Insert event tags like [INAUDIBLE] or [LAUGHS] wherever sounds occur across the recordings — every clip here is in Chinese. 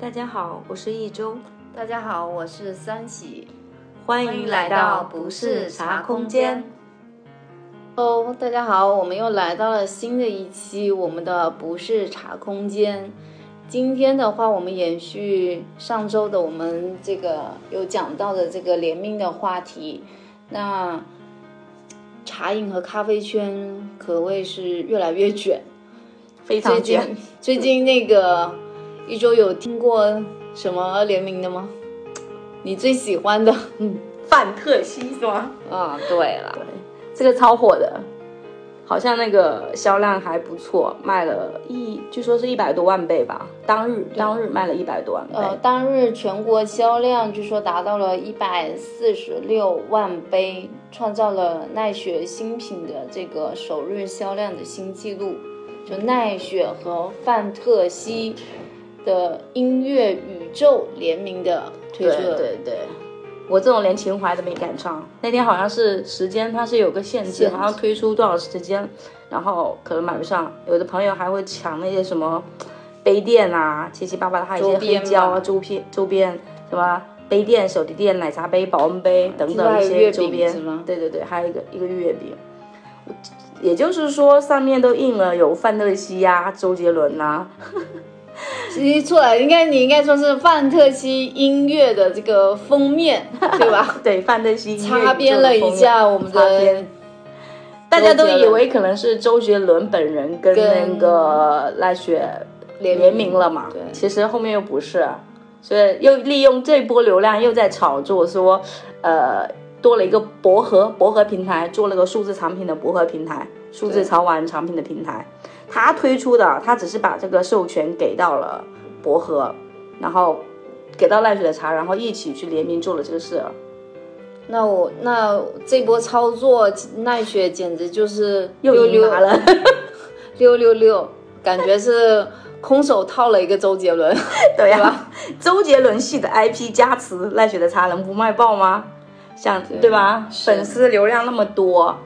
大家好，我是一周，大家好，我是三喜，欢迎来到不是茶空间。哦，大家好，我们又来到了新的一期我们的不是茶空间。今天的话，我们延续上周的我们这个有讲到的这个联名的话题。那茶饮和咖啡圈可谓是越来越卷，非常卷。最近那个一周有听过什么联名的吗？你最喜欢的？嗯，范特西是吗？啊，对了，这个超火的。好像那个销量还不错，卖了一，据说是一百多万杯吧，当日当日卖了一百多万杯。呃，当日全国销量据说达到了一百四十六万杯，创造了奈雪新品的这个首日销量的新纪录。就奈雪和范特西的音乐宇宙联名的推出，对对对。我这种连情怀都没赶上，那天好像是时间，它是有个限制，好像推出多少时间，然后可能买不上。有的朋友还会抢那些什么杯垫啊，七七八八的，还有一些黑胶啊周边周边，什么杯垫、手提垫、奶茶杯、保温杯等等一些周边。对对对，还有一个一个月饼。也就是说，上面都印了有范特西呀、周杰伦呐。其实错了，应该你应该说是范特西音乐的这个封面，对吧？[LAUGHS] 对，范特西擦边了一下我们的，大家都以为可能是周杰伦本人跟那个赖雪联名了嘛？对，其实后面又不是，所以又利用这波流量又在炒作说，呃，多了一个薄荷薄荷平台，做了个数字产品的薄荷平台，数字潮玩产品的平台。他推出的，他只是把这个授权给到了博和，然后给到奈雪的茶，然后一起去联名做了这个事。那我那这波操作，奈雪简直就是又赢了，六六六，感觉是空手套了一个周杰伦，[LAUGHS] 对呀，周杰伦系的 IP 加持，奈雪的茶能不卖爆吗？像对吧？粉丝流量那么多。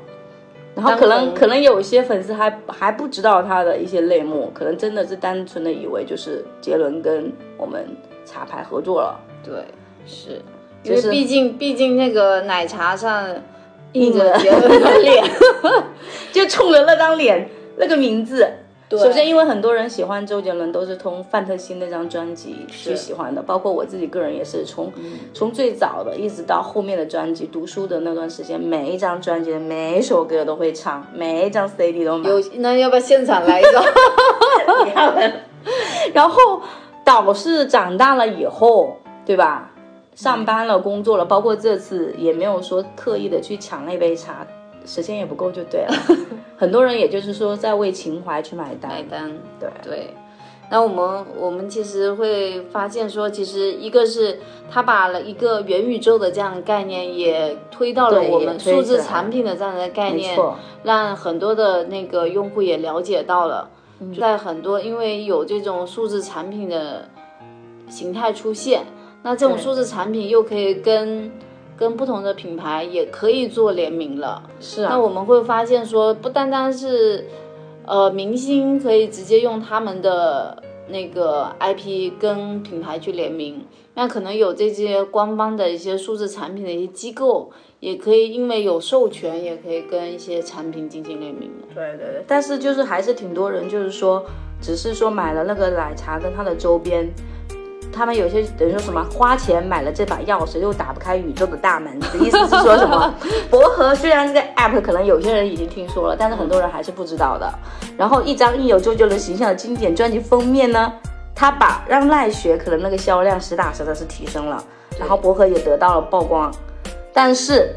然后可能可能有些粉丝还还不知道他的一些内幕，可能真的是单纯的以为就是杰伦跟我们茶牌合作了。对，是，因为毕竟毕竟那个奶茶上印着杰伦的脸，[LAUGHS] 就冲着那张脸那个名字。首先，因为很多人喜欢周杰伦，都是从范特西那张专辑去喜欢的，包括我自己个人也是从从最早的一直到后面的专辑，读书的那段时间，每一张专辑的每一首歌都会唱，每一张 CD 都买。有那要不要现场来一首？[LAUGHS] 然后导师长大了以后，对吧？上班了，工作了，包括这次也没有说特意的去抢那杯茶。时间也不够就对了，[LAUGHS] 很多人也就是说在为情怀去买单。买单，对对。那我们我们其实会发现说，其实一个是他把了一个元宇宙的这样的概念也推到了我们数字产品的这样的概念，让很多的那个用户也了解到了，在很多因为有这种数字产品的形态出现，那这种数字产品又可以跟。跟不同的品牌也可以做联名了，是啊。那我们会发现说，不单单是，呃，明星可以直接用他们的那个 IP 跟品牌去联名，那可能有这些官方的一些数字产品的一些机构，也可以因为有授权，也可以跟一些产品进行联名对对对。但是就是还是挺多人就是说，只是说买了那个奶茶跟它的周边。他们有些等于说什么花钱买了这把钥匙又打不开宇宙的大门，的意思是说什么？[LAUGHS] 薄荷虽然这个 app 可能有些人已经听说了，但是很多人还是不知道的。然后一张印有周杰伦形象的经典专辑封面呢，他把让奈雪可能那个销量实打实的是提升了，然后薄荷也得到了曝光。但是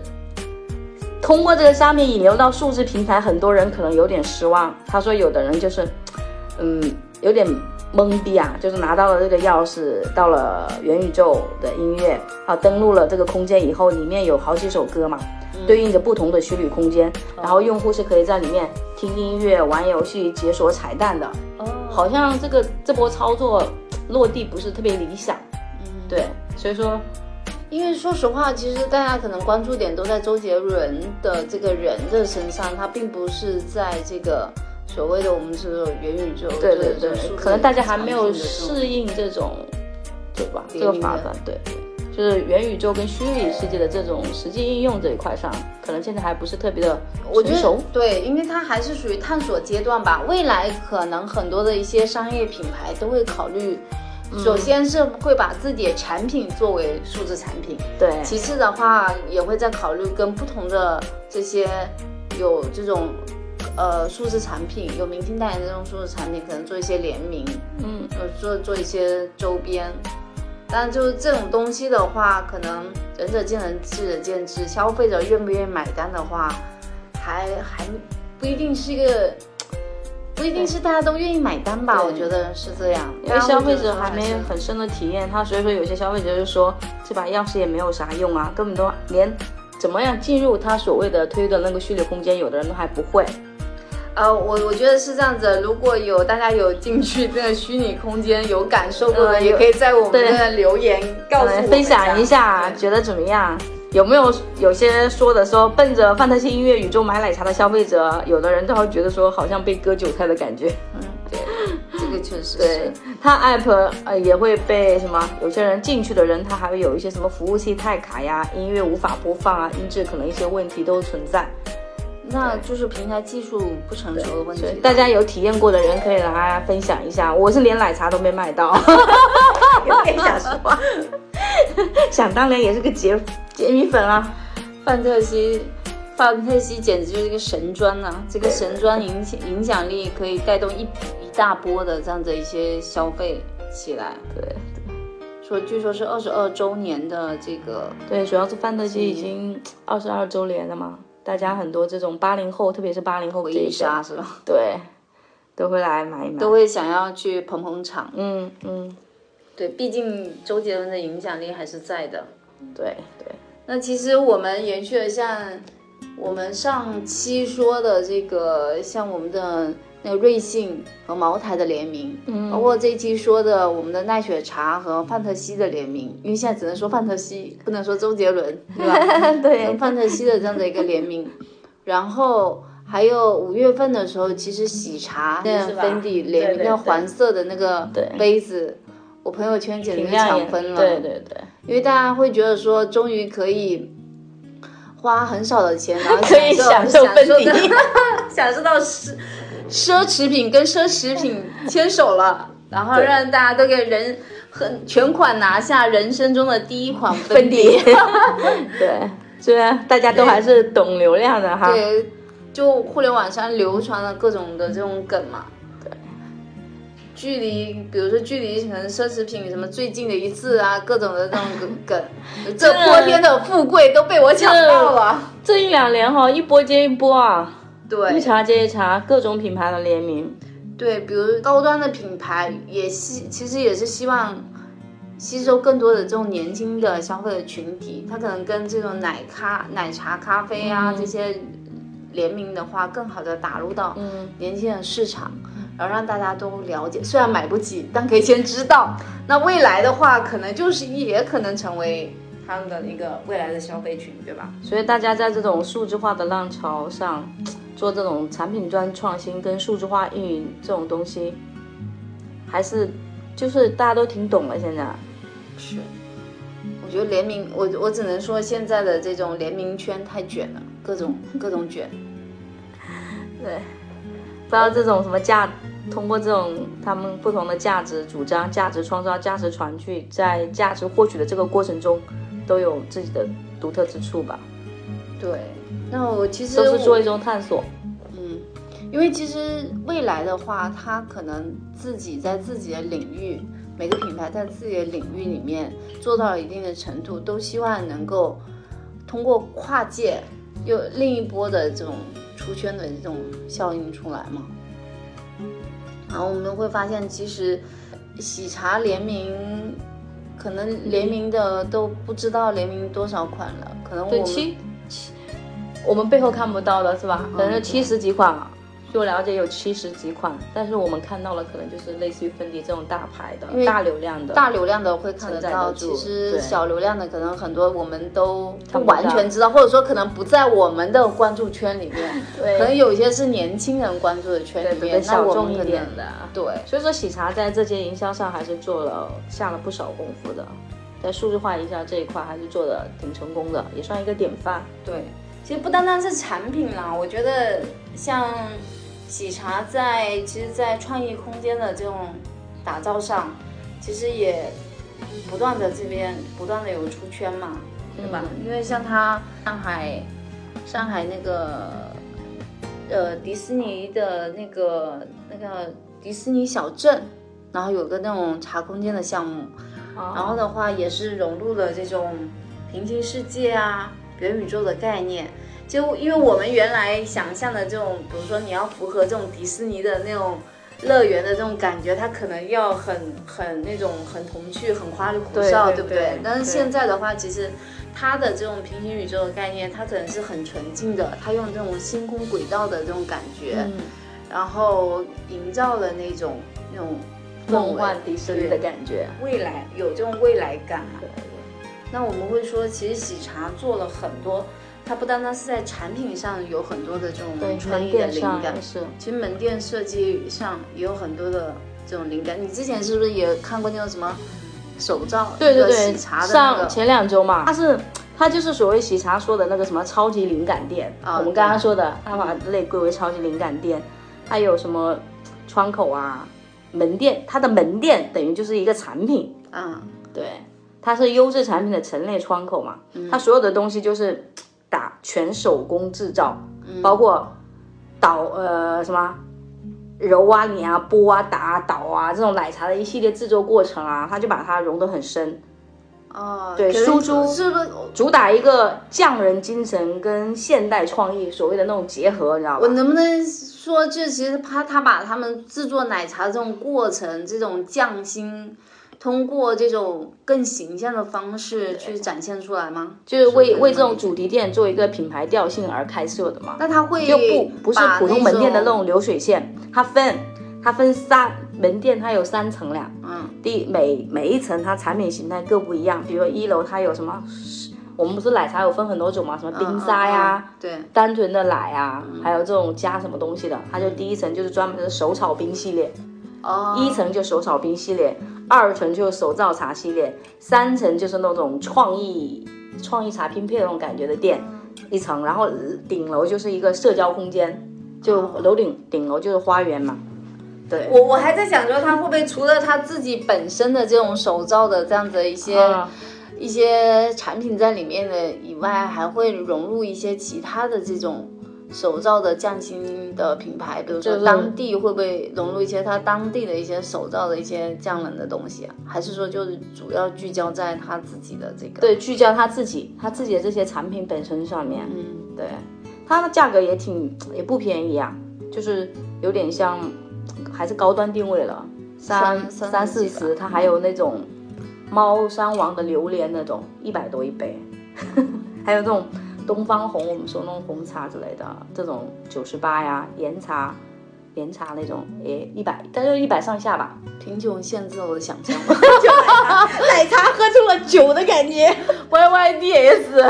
通过这个商品引流到数字平台，很多人可能有点失望。他说有的人就是，嗯，有点。懵逼啊！就是拿到了这个钥匙，到了元宇宙的音乐，好登录了这个空间以后，里面有好几首歌嘛，对应着不同的虚拟空间，然后用户是可以在里面听音乐、玩游戏、解锁彩蛋的。哦，好像这个这波操作落地不是特别理想。嗯，对，所以说，因为说实话，其实大家可能关注点都在周杰伦的这个人的身上，他并不是在这个。所谓的我们是元宇宙，对对对，可能大家还没有适应这种对吧？这个发展，对，就是元宇宙跟虚拟世界的这种实际应用这一块上，可能现在还不是特别的成熟。对，因为它还是属于探索阶段吧。未来可能很多的一些商业品牌都会考虑。首先是会把自己的产品作为数字产品，对。其次的话，也会在考虑跟不同的这些有这种呃数字产品、有明星代言的这种数字产品，可能做一些联名，嗯，做做一些周边。但就是这种东西的话，可能仁者见仁，智者见智。消费者愿不愿意买单的话，还还不一定是一个。不一定是大家都愿意买单吧，我觉得是这样，因为消费者还没很深的体验，他所以说有些消费者就说这把钥匙也没有啥用啊，根本都连怎么样进入他所谓的推的那个虚拟空间，有的人都还不会。呃，我我觉得是这样子，如果有大家有进去这个虚拟空间有感受过的，也可以在我们的留言告诉分享一下，觉得怎么样？有没有有些说的说奔着范特西音乐宇宙买奶茶的消费者，有的人都会觉得说好像被割韭菜的感觉。嗯，对，这个确实对。它 app 呃也会被什么？有些人进去的人，他还会有一些什么服务器太卡呀，音乐无法播放啊，音质可能一些问题都存在。那就是平台技术不成熟的问题。大家有体验过的人可以来分享一下。我是连奶茶都没买到。有点讲实话。想当年也是个杰杰米粉啊，范特西，范特西简直就是一个神专呐！这个神专影响影响力可以带动一一大波的这样的一些消费起来。对对，说据说是二十二周年的这个，对，主要是范特西已经二十二周年了嘛，大家很多这种八零后，特别是八零后这一杀是吧？[LAUGHS] 对，都会来买一买，都会想要去捧捧场。嗯嗯。对，毕竟周杰伦的影响力还是在的。对对，那其实我们延续了像我们上期说的这个，像我们的那个瑞幸和茅台的联名，嗯，包括这一期说的我们的奈雪茶和范特西的联名，因为现在只能说范特西，不能说周杰伦，对吧？[LAUGHS] 对，范特西的这样的一个联名，然后还有五月份的时候，其实喜茶那粉底联名的黄色的那个杯子。我朋友圈简直抢分了，对对对，因为大家会觉得说，终于可以花很少的钱，然后 [LAUGHS] 可以享受分底，享受到奢奢侈品跟奢侈品牵手了，然后让大家都给人很全款拿下人生中的第一款粉底，[LAUGHS] 对，虽然大家都还是懂流量的哈，对，就互联网上流传了各种的这种梗嘛。距离，比如说距离可能奢侈品什么最近的一次啊，各种的这种梗，[LAUGHS] 这泼天的富贵都被我抢到了。这一两年哈，一波接一波啊，对，一茬接一茬，各种品牌的联名。对，比如高端的品牌也希，其实也是希望吸收更多的这种年轻的消费的群体，他可能跟这种奶咖、奶茶、咖啡啊这些联名的话，更好的打入到年轻人市场。然后让大家都了解，虽然买不起，但可以先知道。那未来的话，可能就是也可能成为他们的一个未来的消费群，对吧？所以大家在这种数字化的浪潮上，做这种产品端创新跟数字化运营这种东西，还是就是大家都挺懂了。现在是，我觉得联名，我我只能说现在的这种联名圈太卷了，各种各种卷。对。不知道这种什么价，通过这种他们不同的价值主张、价值创造、价值传递，在价值获取的这个过程中，都有自己的独特之处吧？对，那我其实都是做一种探索。嗯，因为其实未来的话，它可能自己在自己的领域，每个品牌在自己的领域里面做到了一定的程度，都希望能够通过跨界，又另一波的这种。出圈的这种效应出来嘛，然后我们会发现，其实喜茶联名，可能联名的都不知道联名多少款了，可能我们七七，我们背后看不到的是吧？可能七十几款了，据我了解有七十几款，但是我们看到了可能就是类似于芬迪这种大牌的、大流量的、大流量的会看得到。其实小流量的可能很多我们都不完全知道，或者说可能不在我们的关注圈里面。[LAUGHS] 对，可能有些是年轻人关注的圈里面，小众一点的。对，所以说喜茶在这些营销上还是做了下了不少功夫的，在数字化营销这一块还是做的挺成功的，也算一个典范。对，其实不单单是产品啦，我觉得像。喜茶在其实，在创意空间的这种打造上，其实也不断的这边不断的有出圈嘛，对吧？因为像它上海，上海那个呃迪士尼的那个那个迪士尼小镇，然后有个那种茶空间的项目，然后的话也是融入了这种平行世界啊、元宇宙的概念。就因为我们原来想象的这种，比如说你要符合这种迪士尼的那种乐园的这种感觉，它可能要很很那种很童趣、很花里胡哨，对不对？但是现在的话，其实它的这种平行宇宙的概念，它可能是很纯净的，它用这种星空轨道的这种感觉，然后营造了那种那种梦幻迪士尼的感觉，未来有这种未来感嘛。那我们会说，其实喜茶做了很多。它不单单是在产品上有很多的这种创意的灵感，是，其实门店设计上也有很多的这种灵感。你之前是不是也看过那个什么手造？对对对，喜茶的上前两周嘛，它是它就是所谓喜茶说的那个什么超级灵感店啊。我们刚刚说的，它把类归为超级灵感店，它有什么窗口啊、门店，它的门店等于就是一个产品，嗯，对，它是优质产品的陈列窗口嘛，它所有的东西就是。打全手工制造，包括倒呃什么揉啊、碾啊、拨啊、打啊、倒啊这种奶茶的一系列制作过程啊，他就把它融得很深。哦，对，输出是不是主打一个匠人精神跟现代创意所谓的那种结合，你知道吗？我能不能说，就其实他他把他们制作奶茶这种过程，这种匠心。通过这种更形象的方式去展现出来吗？就是为为这种主题店做一个品牌调性而开设的嘛？那它会就不不是普通门店的那种流水线，它分它分三门店，它有三层两。嗯，第每每一层它产品形态各不一样，比如说一楼它有什么？我们不是奶茶有分很多种吗？什么冰沙呀，对，单纯的奶啊，还有这种加什么东西的，它就第一层就是专门的手炒冰系列。哦，一层就手炒冰系列。二层就是手造茶系列，三层就是那种创意创意茶拼配那种感觉的店，一层，然后顶楼就是一个社交空间，就楼顶顶楼就是花园嘛。对我我还在想说，他会不会除了他自己本身的这种手造的这样子一些一些产品在里面的以外，还会融入一些其他的这种。手造的匠心的品牌，比如说当地会不会融入一些他当地的一些手造的一些匠人的东西啊？还是说就是主要聚焦在他自己的这个？对，聚焦他自己，他自己的这些产品本身上面。嗯，对，它的价格也挺也不便宜啊，就是有点像还是高端定位了，三三四十，它还有那种猫山王的榴莲那种一百多一杯，[LAUGHS] 还有这种。东方红，我们说那种红茶之类的，这种九十八呀，岩茶，岩茶那种，诶，一百，但就一百上下吧。贫穷限制了我的想象。[LAUGHS] 奶茶喝出了酒的感觉，Y Y D S，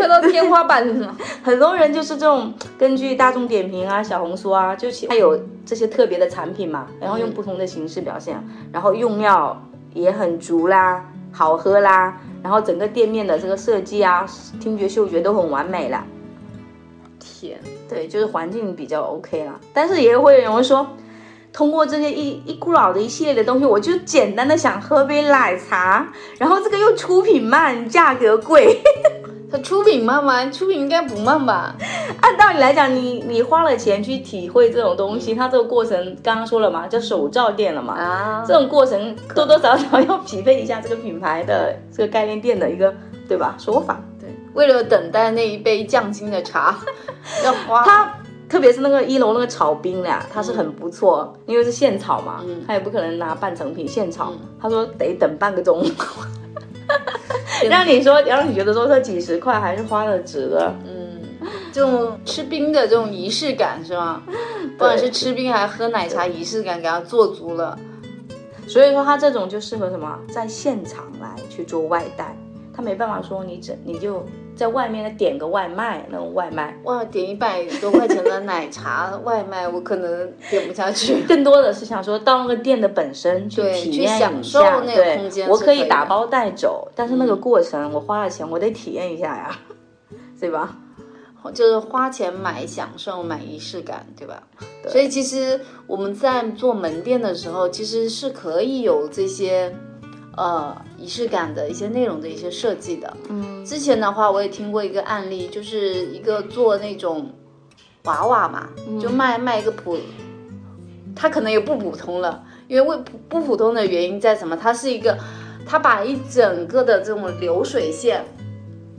喝到天花板了。很多人就是这种，根据大众点评啊、小红书啊，就其它有这些特别的产品嘛，然后用不同的形式表现，然后用料也很足啦，好喝啦。然后整个店面的这个设计啊，听觉嗅觉都很完美了。天，对，就是环境比较 OK 了。但是也会有人说，通过这些一一股脑的一系列的东西，我就简单的想喝杯奶茶，然后这个又出品慢，价格贵。[LAUGHS] 出品慢吗？出品应该不慢吧？[LAUGHS] 按道理来讲，你你花了钱去体会这种东西，它这个过程刚刚说了嘛，叫手造店了嘛。啊，这种过程多多少少要匹配一下这个品牌的这个概念店的一个对吧说法？对，为了等待那一杯匠心的茶，[LAUGHS] 要花。它特别是那个一楼那个炒冰呀，它是很不错，因为是现炒嘛，它也不可能拿半成品现炒。他说得等半个钟。[LAUGHS] 让你说，让你觉得说这几十块还是花的值的。嗯，这种吃冰的这种仪式感是吗？不管是吃冰还是喝奶茶，仪式感给它做足了。所以说它这种就适合什么，在现场来去做外带，他没办法说你整你就在外面点个外卖那种外卖，哇，点一百多块钱的奶茶外卖，我可能点不下去。[LAUGHS] 更多的是想说到那个店的本身去体验一下，对，我可以打包带走，但是那个过程我花了钱，我得体验一下呀，[LAUGHS] 对吧？就是花钱买享受，买仪式感，对吧？所以其实我们在做门店的时候，其实是可以有这些，呃，仪式感的一些内容的一些设计的。嗯，之前的话我也听过一个案例，就是一个做那种娃娃嘛，就卖卖一个普，他可能也不普通了，因为为不不普通的原因在什么？它是一个，他把一整个的这种流水线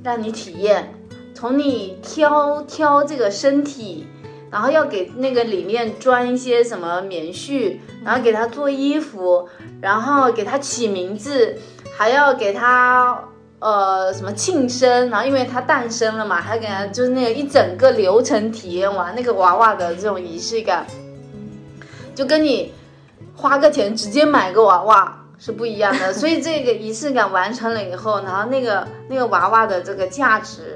让你体验。从你挑挑这个身体，然后要给那个里面装一些什么棉絮，然后给它做衣服，然后给它起名字，还要给它呃什么庆生，然后因为它诞生了嘛，还给它就是那个一整个流程体验完那个娃娃的这种仪式感，就跟你花个钱直接买个娃娃是不一样的。所以这个仪式感完成了以后，然后那个那个娃娃的这个价值。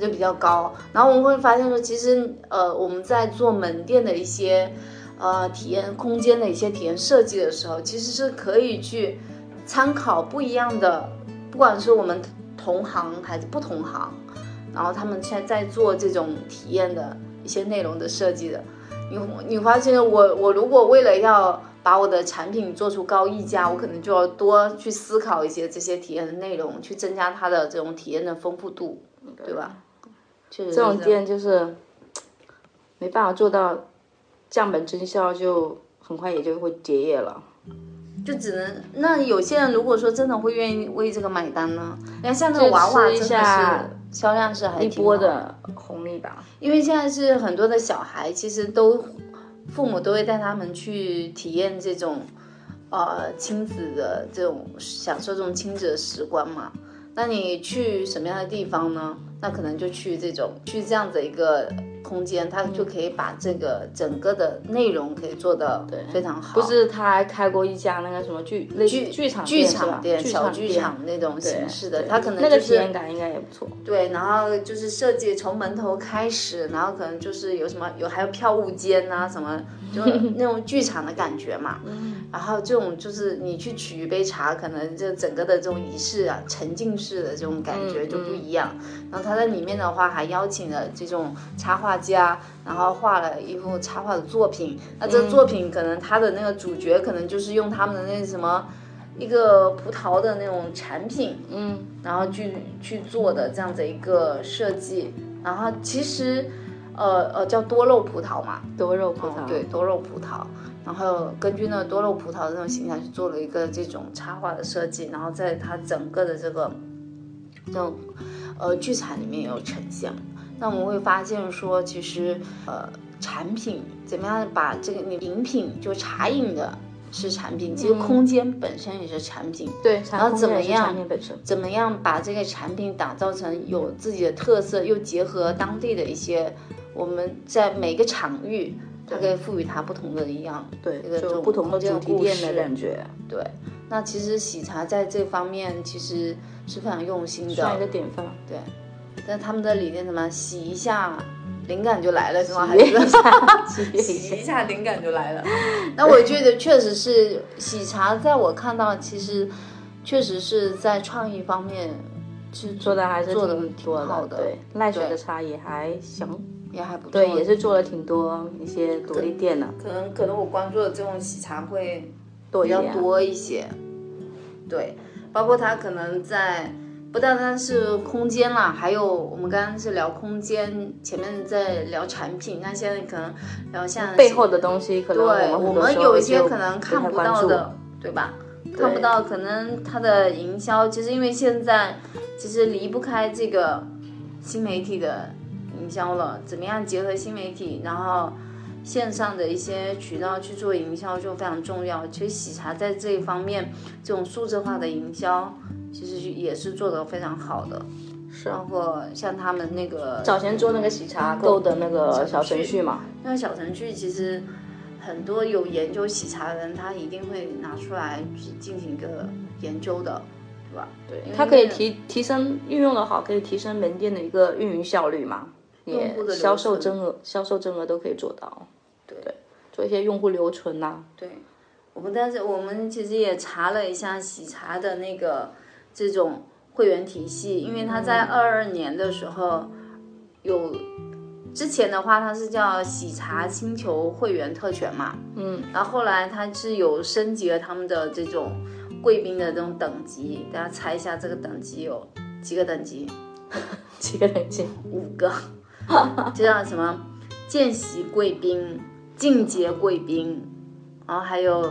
就比较高，然后我们会发现说，其实呃，我们在做门店的一些呃体验空间的一些体验设计的时候，其实是可以去参考不一样的，不管是我们同行还是不同行，然后他们现在在做这种体验的一些内容的设计的。你你发现我我如果为了要把我的产品做出高溢价，我可能就要多去思考一些这些体验的内容，去增加它的这种体验的丰富度，对吧？这种店就是没办法做到降本增效，就很快也就会结业了。就只能那有些人如果说真的会愿意为这个买单呢？你看像那个娃娃，真的是销量是还一波的红利吧？因为现在是很多的小孩，其实都父母都会带他们去体验这种呃亲子的这种享受这种亲子的时光嘛。那你去什么样的地方呢？那可能就去这种去这样子一个空间，他就可以把这个整个的内容可以做的非常好。不是他还开过一家那个什么剧剧剧场剧场店小剧场那种形式的，他可能那个体验感应该也不错。对，然后就是设计从门头开始，然后可能就是有什么有还有票务间啊什么，就那种剧场的感觉嘛。然后这种就是你去取一杯茶，可能就整个的这种仪式啊，沉浸式的这种感觉就不一样。然后他在里面的话还邀请了这种插画家，然后画了一幅插画的作品。那这个作品可能他的那个主角可能就是用他们的那什么一个葡萄的那种产品，嗯，然后去去做的这样子一个设计。然后其实，呃呃，叫多肉葡萄嘛，多肉葡萄，对，多肉葡萄。然后根据那多肉葡萄的那种形象去做了一个这种插画的设计，然后在它整个的这个这种呃剧场里面有呈现。那我们会发现说，其实呃产品怎么样把这个你饮品就茶饮的是产品，其实空间本身也是产品。对，然后怎么样怎么样把这个产品打造成有自己的特色，又结合当地的一些我们在每个场域。它可以赋予它不同的一样，对，这个这种不同的主题店的感觉。对，那其实喜茶在这方面其实是非常用心的，算一个典范。对，但他们的理念什么，洗一下灵感就来了，是吗？还是 [LAUGHS] 洗一下灵感就来了？那我觉得确实是喜茶，在我看到其实确实是在创意方面是做的还是做的挺好的。对，奈雪的茶也还行。也还不错，对，也是做了挺多一些独立店的。可能可能我关注的这种喜茶会多比较多一些。对，包括他可能在不单单是空间啦，还有我们刚刚是聊空间，前面在聊产品，那现在可能聊像背后的东西，可能对我们有一些可能看不到的，对吧？看不到，可能它的营销，其实因为现在其实离不开这个新媒体的。营销了，怎么样结合新媒体，然后线上的一些渠道去做营销就非常重要。其实喜茶在这一方面，这种数字化的营销其实也是做的非常好的。是，包括像他们那个早前做那个喜茶购的那个小程序嘛，那个小程序其实很多有研究喜茶的人，他一定会拿出来去进行一个研究的，对吧？对，它可以提提升运用的好，可以提升门店的一个运营效率嘛，也销售增额、销售增额都可以做到。对，做一些用户留存呐。对，我们但是我们其实也查了一下喜茶的那个这种。会员体系，因为他在二二年的时候有之前的话，它是叫喜茶星球会员特权嘛，嗯，然后后来它是有升级了他们的这种贵宾的这种等级，大家猜一下这个等级有几个等级？[LAUGHS] 几个等级？五个，[LAUGHS] 就像什么见习贵宾、进阶贵宾，然后还有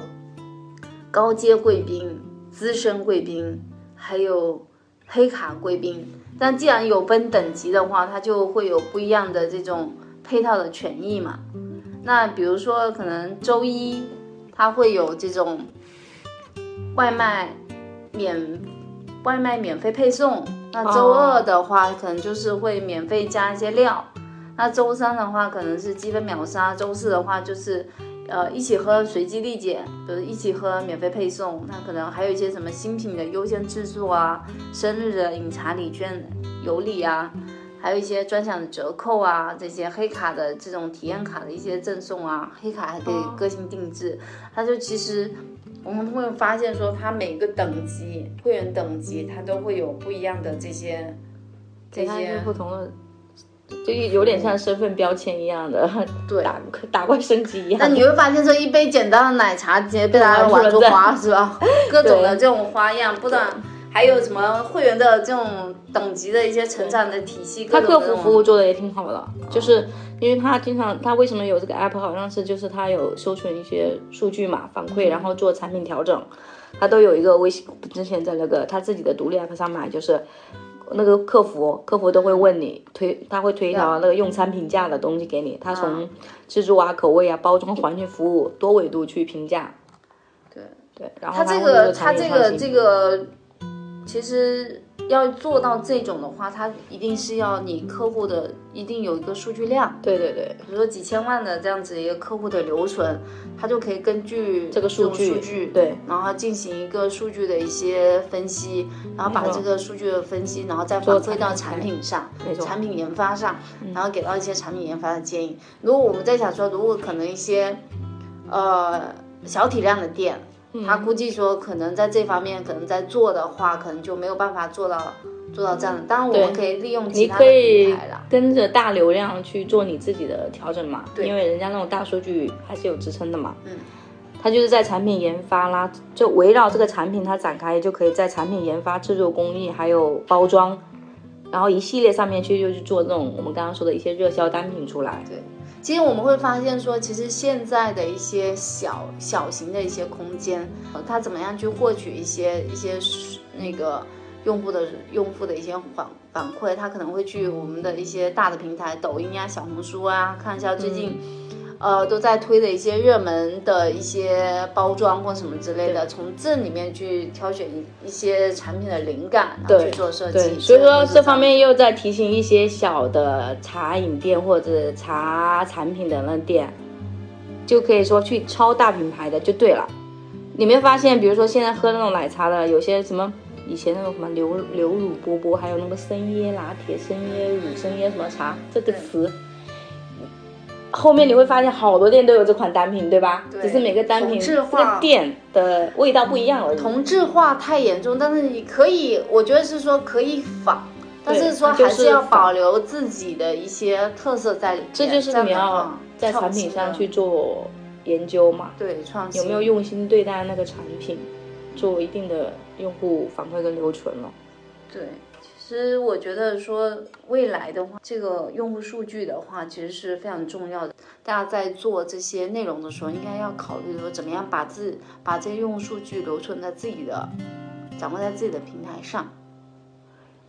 高阶贵宾、资深贵宾，还有。黑卡贵宾，但既然有分等级的话，它就会有不一样的这种配套的权益嘛。那比如说，可能周一它会有这种外卖免外卖免费配送，那周二的话可能就是会免费加一些料，那周三的话可能是积分秒杀，周四的话就是。呃，一起喝随机立减，比如一起喝免费配送，那可能还有一些什么新品的优先制作啊，生日的饮茶礼券有礼啊，还有一些专享的折扣啊，这些黑卡的这种体验卡的一些赠送啊，黑卡还可以个性定制。它就其实我们会发现说，它每个等级会员等级，它都会有不一样的这些这些不同的。就有点像身份标签一样的，对，[LAUGHS] 打 [LAUGHS] 打怪升级一样。那你会发现，说一杯简单的奶茶，直接被大家玩出花，是吧？[LAUGHS] 各种的这种花样，不然还有什么会员的这种等级的一些成长的体系。他客服服务做的也挺好的，就是因为他经常，他为什么有这个 app？好像是就是他有收存一些数据嘛，反馈，然后做产品调整，他都有一个微信，之前在那个他自己的独立 app 上买，就是。那个客服，客服都会问你推，他会推一条那个用餐评价的东西给你，他从自助啊、口味啊、包装、环境服务多维度去评价。对对，然后他这个他这个这个其实。要做到这种的话，它一定是要你客户的一定有一个数据量。对对对，比如说几千万的这样子一个客户的留存，它就可以根据这个数据，数据对，然后进行一个数据的一些分析，然后把这个数据的分析，然后再反馈到产品上，产品研发上，然后给到一些产品研发的建议。如果我们在想说，如果可能一些呃小体量的店。他估计说，可能在这方面，可能在做的话，可能就没有办法做到做到这样的。当然，我们可以利用其他的平台了，跟着大流量去做你自己的调整嘛。对，因为人家那种大数据还是有支撑的嘛。嗯，他就是在产品研发啦，就围绕这个产品它展开，就可以在产品研发、制作工艺还有包装，然后一系列上面去就去做这种我们刚刚说的一些热销单品出来。对。其实我们会发现说，其实现在的一些小小型的一些空间，它怎么样去获取一些一些那个用户的用户的一些反反馈，它可能会去我们的一些大的平台，抖音啊、小红书啊，看一下最近。呃，都在推的一些热门的一些包装或什么之类的，从这里面去挑选一一些产品的灵感，然后去做设计。所以说这方面又在提醒一些小的茶饮店或者茶产品的那店，就可以说去抄大品牌的就对了。你没发现，比如说现在喝那种奶茶的，有些什么以前那种什么牛牛乳波波，还有那个生椰拿铁、生椰乳、生椰什么茶这个词。后面你会发现好多店都有这款单品，对吧？对。只是每个单品这个店的味道不一样而已。同质化太严重，但是你可以，我觉得是说可以仿，但是说还是要保留自己的一些特色在里面。这就是你要在产品上去做研究嘛？对，创新。有没有用心对待那个产品，做一定的用户反馈跟留存了？对。其实我觉得说未来的话，这个用户数据的话，其实是非常重要的。大家在做这些内容的时候，应该要考虑说怎么样把自把这些用户数据留存在自己的，掌握在自己的平台上。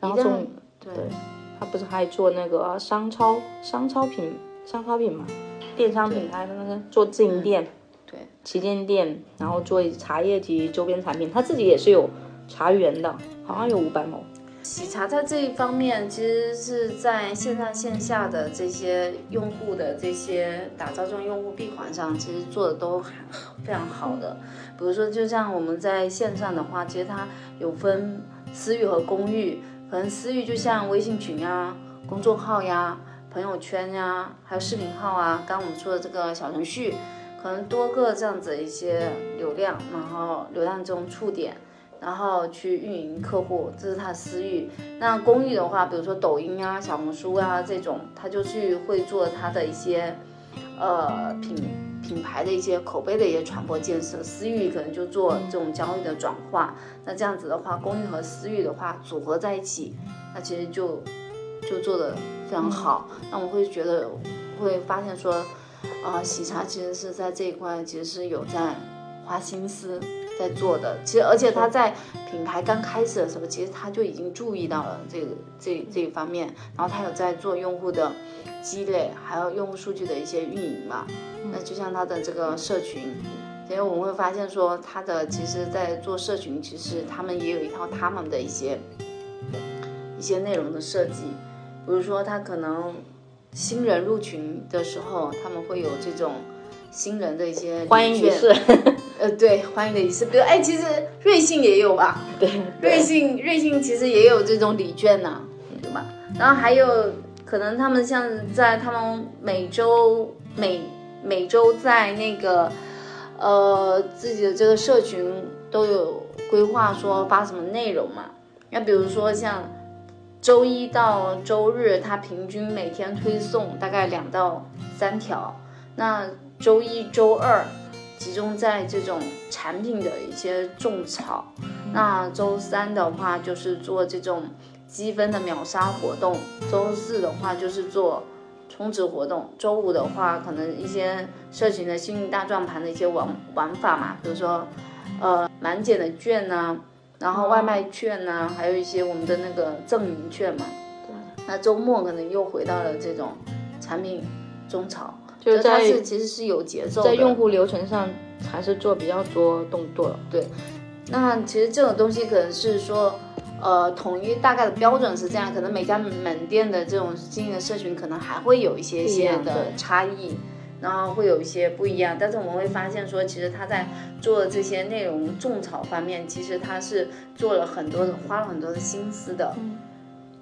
然后对，他不是还做那个商超商超品商超品嘛，电商品牌的那个做自营店，对，旗舰店，然后做茶叶及周边产品，他自己也是有茶园的，好像有五百亩。喜茶在这一方面，其实是在线上线下的这些用户的这些打造这种用户闭环上，其实做的都非常好的。比如说，就像我们在线上的话，其实它有分私域和公域，可能私域就像微信群呀、公众号呀、朋友圈呀，还有视频号啊，刚我们说的这个小程序，可能多个这样子一些流量，然后流量中触点。然后去运营客户，这是他的私域。那公域的话，比如说抖音啊、小红书啊这种，他就去会做他的一些，呃品品牌的一些口碑的一些传播建设。私域可能就做这种交易的转化。那这样子的话，公域和私域的话组合在一起，那其实就就做的非常好。那我会觉得会发现说，啊，喜茶其实是在这一块其实是有在花心思。在做的，其实而且他在品牌刚开始的时候，其实他就已经注意到了这个这这一方面，然后他有在做用户的积累，还有用户数据的一些运营嘛。那就像他的这个社群，因为我们会发现说，他的其实在做社群，其实他们也有一套他们的一些一些内容的设计，比如说他可能新人入群的时候，他们会有这种新人的一些欢迎仪式。呃，对，欢迎的仪式。比如，哎，其实瑞幸也有吧？对，瑞幸，瑞幸其实也有这种礼券呢，对吧？然后还有可能他们像在他们每周每每周在那个呃自己的这个社群都有规划说发什么内容嘛？那比如说像周一到周日，它平均每天推送大概两到三条。那周一周二。集中在这种产品的一些种草，那周三的话就是做这种积分的秒杀活动，周四的话就是做充值活动，周五的话可能一些社群的幸运大转盘的一些玩玩法嘛，比如说呃满减的券呐，然后外卖券呐，还有一些我们的那个赠名券嘛。对。那周末可能又回到了这种产品种草。就是在其实是有节奏，在用户流程上还是做比较多动作。对，那其实这种东西可能是说，呃，统一大概的标准是这样，可能每家门店的这种经营的社群可能还会有一些些的差异，然后会有一些不一样。但是我们会发现说，其实他在做这些内容种草方面，其实他是做了很多的，花了很多的心思的。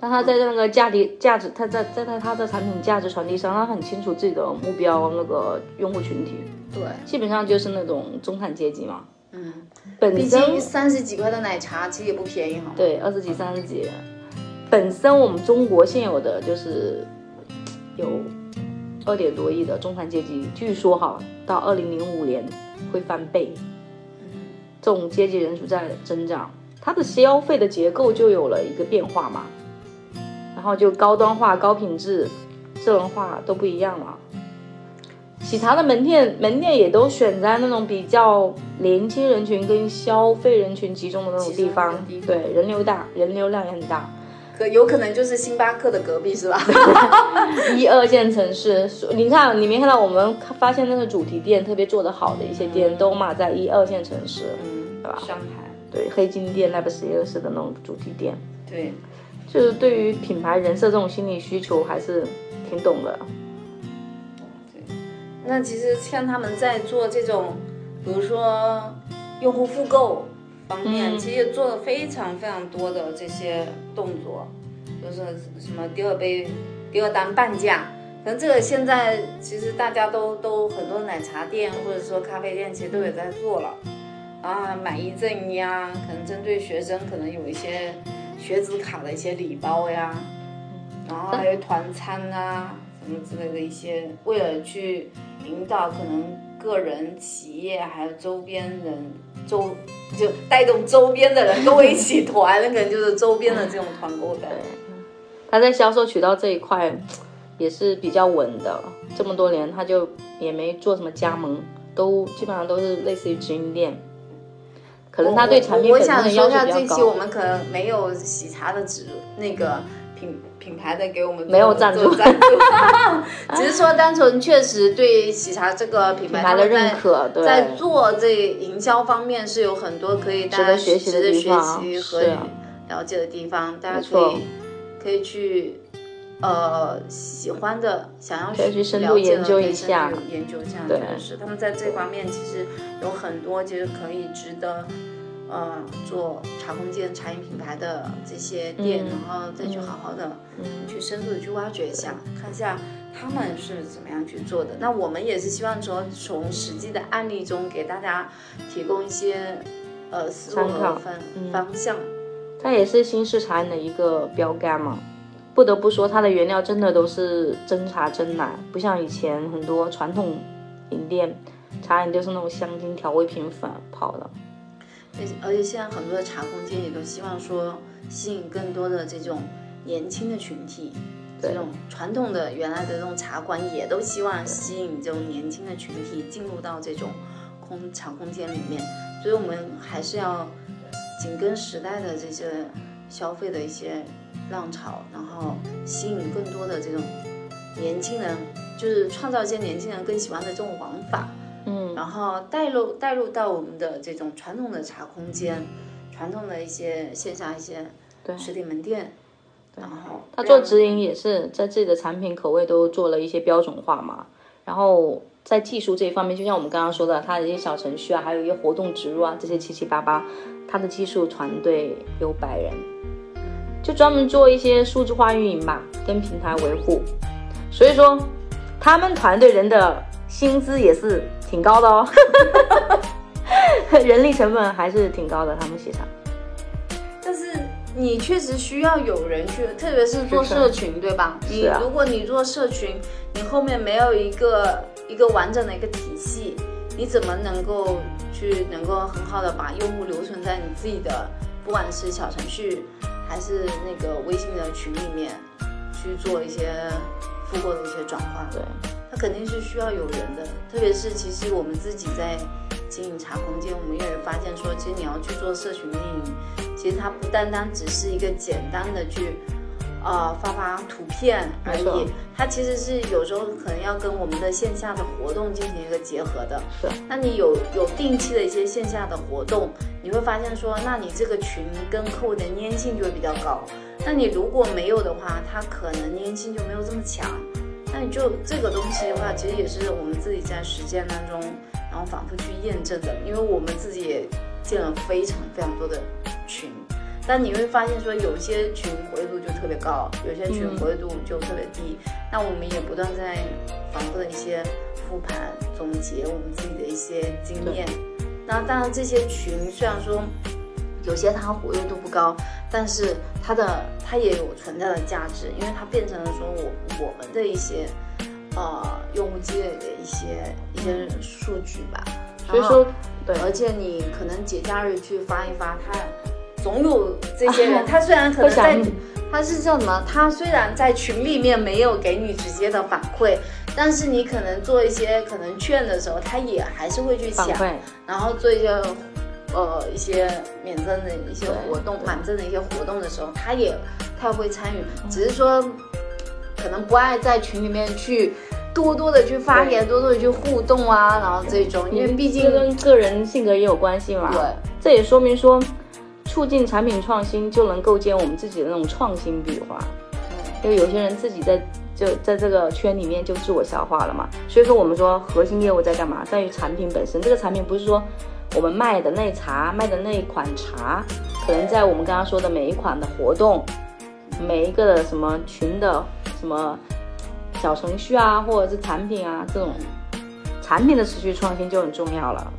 但他在那个价值价值，他在在在他的产品价值传递上，他很清楚自己的目标那个用户群体。对，基本上就是那种中产阶级嘛。嗯，本身三十几块的奶茶其实也不便宜哈。对，二十几、三十几。本身我们中国现有的就是有二点多亿的中产阶级，据说哈，到二零零五年会翻倍。这种阶级人数在增长，它的消费的结构就有了一个变化嘛。然后就高端化、高品质、智能化都不一样了。喜茶的门店门店也都选在那种比较年轻人群跟消费人群集中的那种地方，对，人流大，人流量也很大。可有可能就是星巴克的隔壁是吧？[LAUGHS] 一二线城市，你看你没看到我们发现那个主题店特别做得好的一些店都嘛在一二线城市，嗯，对吧？上海，对，黑金店那不是也是的那种主题店，对。就是对于品牌人设这种心理需求还是挺懂的。对，那其实像他们在做这种，比如说用户复购方面，其实做了非常非常多的这些动作，就是什么第二杯、第二单半价，可能这个现在其实大家都都很多奶茶店或者说咖啡店其实都有在做了，啊，买一赠一啊，可能针对学生可能有一些。学子卡的一些礼包呀，然后还有团餐啊，什么之类的一些，为了去引导可能个人、企业还有周边人周，就带动周边的人跟我一起团，那可能就是周边的这种团购的。他在销售渠道这一块也是比较稳的，这么多年他就也没做什么加盟，都基本上都是类似于直营店。可能他对产品本身的要求比较高。这期我们可能没有喜茶的指那个品品牌的给我们没有赞助，赞助 [LAUGHS] 只是说单纯确实对喜茶这个品牌的认可，在做这营销方面是有很多可以大家学习的地方，和了解的地方，大家可以可以去。呃，喜欢的，想要去深入研究一下，研究一下，就是他们在这方面其实有很多，其实可以值得，呃，做茶空间、茶饮品牌的这些店，然后再去好好的去深度的去挖掘一下，看一下他们是怎么样去做的。那我们也是希望说，从实际的案例中给大家提供一些呃思路和方方向。它也是新式茶饮的一个标杆嘛。不得不说，它的原料真的都是真茶真奶，不像以前很多传统饮店茶饮就是那种香精调味品粉泡的。而而且现在很多的茶空间也都希望说吸引更多的这种年轻的群体，这种传统的原来的这种茶馆也都希望吸引这种年轻的群体进入到这种空茶空间里面，所以我们还是要紧跟时代的这些消费的一些。浪潮，然后吸引更多的这种年轻人，就是创造一些年轻人更喜欢的这种玩法，嗯，然后带入带入到我们的这种传统的茶空间，传统的一些线下一些实体门店，然后他做直营也是在自己的产品口味都做了一些标准化嘛，然后在技术这一方面，就像我们刚刚说的，他的一些小程序啊，还有一些活动植入啊，这些七七八八，他的技术团队有百人。就专门做一些数字化运营吧，跟平台维护，所以说他们团队人的薪资也是挺高的哦，[LAUGHS] 人力成本还是挺高的。他们协茶，但是你确实需要有人去，特别是做社群，对吧？你如果你做社群，你后面没有一个一个完整的一个体系，你怎么能够去能够很好的把用户留存在你自己的，不管是小程序。还是那个微信的群里面去做一些复购的一些转化，对，它肯定是需要有人的。特别是其实我们自己在经营茶空间，我们也会发现说，其实你要去做社群运营，其实它不单单只是一个简单的去。呃，发发图片而已，它其实是有时候可能要跟我们的线下的活动进行一个结合的。是，那你有有定期的一些线下的活动，你会发现说，那你这个群跟客户的粘性就会比较高。那你如果没有的话，它可能粘性就没有这么强。那你就这个东西的话，其实也是我们自己在实践当中，然后反复去验证的，因为我们自己也建了非常非常多的群。但你会发现，说有些群活跃度就特别高，有些群活跃度就特别低。那我们也不断在反复的一些复盘总结我们自己的一些经验。那当然，这些群虽然说有些它活跃度不高，但是它的它也有存在的价值，因为它变成了说我我们的一些呃用户积累的一些一些数据吧。所以说，对，而且你可能节假日去发一发它。总有这些人，[LAUGHS] 他虽然可能在，他是叫什么？他虽然在群里面没有给你直接的反馈，但是你可能做一些可能券的时候，他也还是会去抢，然后做一些呃一些免赠的一些活动、满赠的一些活动的时候，他也他会参与，只是说可能不爱在群里面去多多的去发言，多多的去互动啊，然后这种，因为毕竟跟个人性格也有关系嘛。对，这也说明说。促进产品创新，就能构建我们自己的那种创新壁画。因为有些人自己在就在这个圈里面就自我消化了嘛。所以说，我们说核心业务在干嘛？在于产品本身。这个产品不是说我们卖的那茶，卖的那一款茶，可能在我们刚刚说的每一款的活动，每一个的什么群的什么小程序啊，或者是产品啊，这种产品的持续创新就很重要了。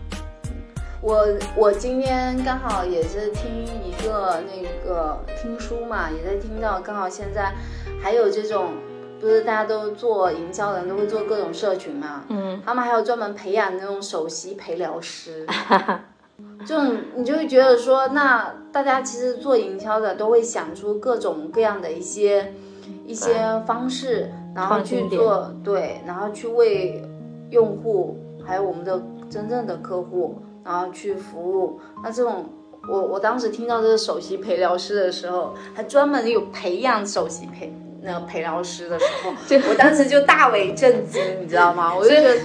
我我今天刚好也是听一个那个听书嘛，也在听到刚好现在还有这种，不是大家都做营销的人都会做各种社群嘛，嗯，他们还有专门培养那种首席陪聊师，[LAUGHS] 这种你就会觉得说，那大家其实做营销的都会想出各种各样的一些一些方式，然后去做对，然后去为用户还有我们的真正的客户。然后去服务，那这种我我当时听到这个首席陪聊师的时候，还专门有培养首席陪那个陪聊师的时候，[LAUGHS] 我当时就大为震惊，你知道吗？[LAUGHS] 我就觉得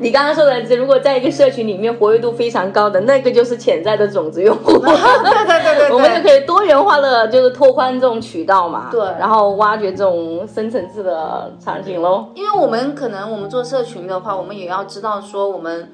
你刚刚说的，如果在一个社群里面活跃度非常高的，那个就是潜在的种子用户。[LAUGHS] 对对对对，我们就可以多元化的，就是拓宽这种渠道嘛。对，然后挖掘这种深层次的场景喽。因为我们可能我们做社群的话，我们也要知道说我们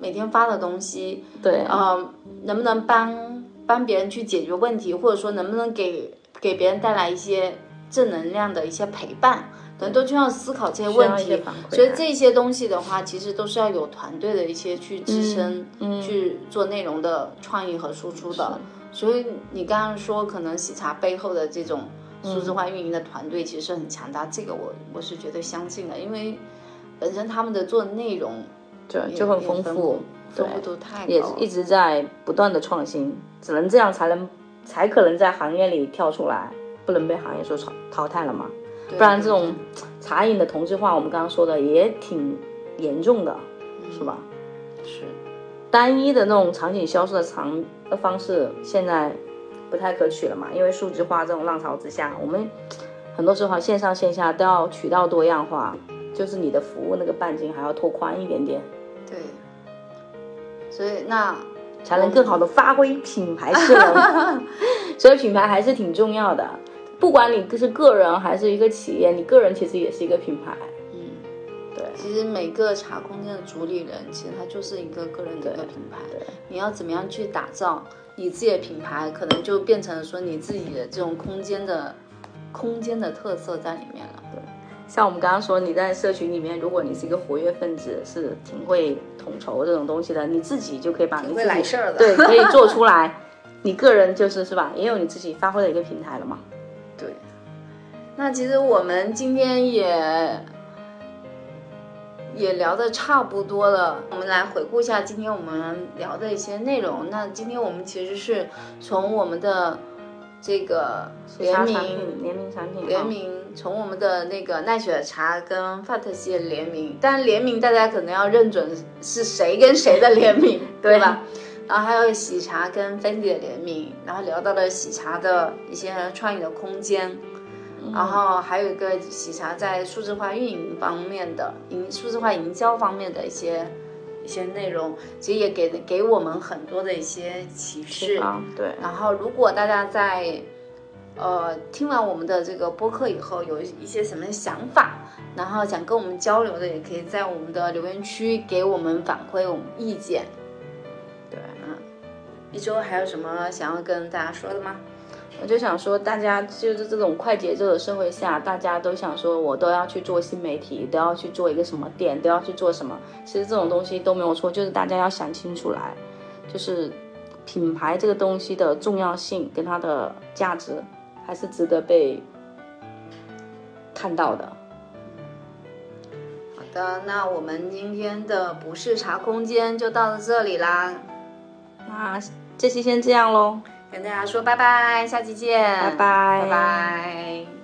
每天发的东西，对，呃，能不能帮帮别人去解决问题，或者说能不能给给别人带来一些。正能量的一些陪伴，可能都需要思考这些问题。所以这些东西的话，其实都是要有团队的一些去支撑，嗯去做内容的创意和输出的。所以你刚刚说，可能喜茶背后的这种数字化运营的团队其实很强大，这个我我是绝对相信的，因为本身他们的做内容就就很丰富，丰富度太高，也一直在不断的创新，只能这样才能才可能在行业里跳出来。不能被行业所淘淘汰了嘛？不然这种茶饮的同质化，我们刚刚说的也挺严重的，是吧？是单一的那种场景销售的长的方式，现在不太可取了嘛？因为数字化这种浪潮之下，我们很多时候线上线下都要渠道多样化，就是你的服务那个半径还要拓宽一点点。对，所以那。才能更好的发挥品牌势能，[LAUGHS] 所以品牌还是挺重要的。不管你是个人还是一个企业，你个人其实也是一个品牌。嗯，对。其实每个茶空间的主理人，其实他就是一个个人的一个品牌。对。你要怎么样去打造你自己的品牌，可能就变成了说你自己的这种空间的空间的特色在里面了。对。像我们刚刚说，你在社群里面，如果你是一个活跃分子，是挺会统筹这种东西的，你自己就可以把你自己对可以做出 [LAUGHS] 来，你个人就是是吧，也有你自己发挥的一个平台了嘛。对。那其实我们今天也也聊的差不多了，我们来回顾一下今天我们聊的一些内容。那今天我们其实是从我们的。这个联名联名产品，联名从我们的那个奈雪茶跟 FAT 系列联名，但联名大家可能要认准是谁跟谁的联名，[LAUGHS] 对吧？然后还有喜茶跟 Fendi 的联名，然后聊到了喜茶的一些创意的空间，然后还有一个喜茶在数字化运营方面的营数字化营销方面的一些。一些内容其实也给给我们很多的一些启示，对。然后如果大家在呃听完我们的这个播客以后有一些什么想法，然后想跟我们交流的，也可以在我们的留言区给我们反馈我们意见。对，嗯。一周还有什么想要跟大家说的吗？我就想说，大家就是这种快节奏的社会下，大家都想说，我都要去做新媒体，都要去做一个什么店，都要去做什么。其实这种东西都没有错，就是大家要想清楚来，就是品牌这个东西的重要性跟它的价值，还是值得被看到的。好的，那我们今天的不是茶空间就到这里啦。那这期先这样喽。跟大家说拜拜，下期见，拜拜，拜拜。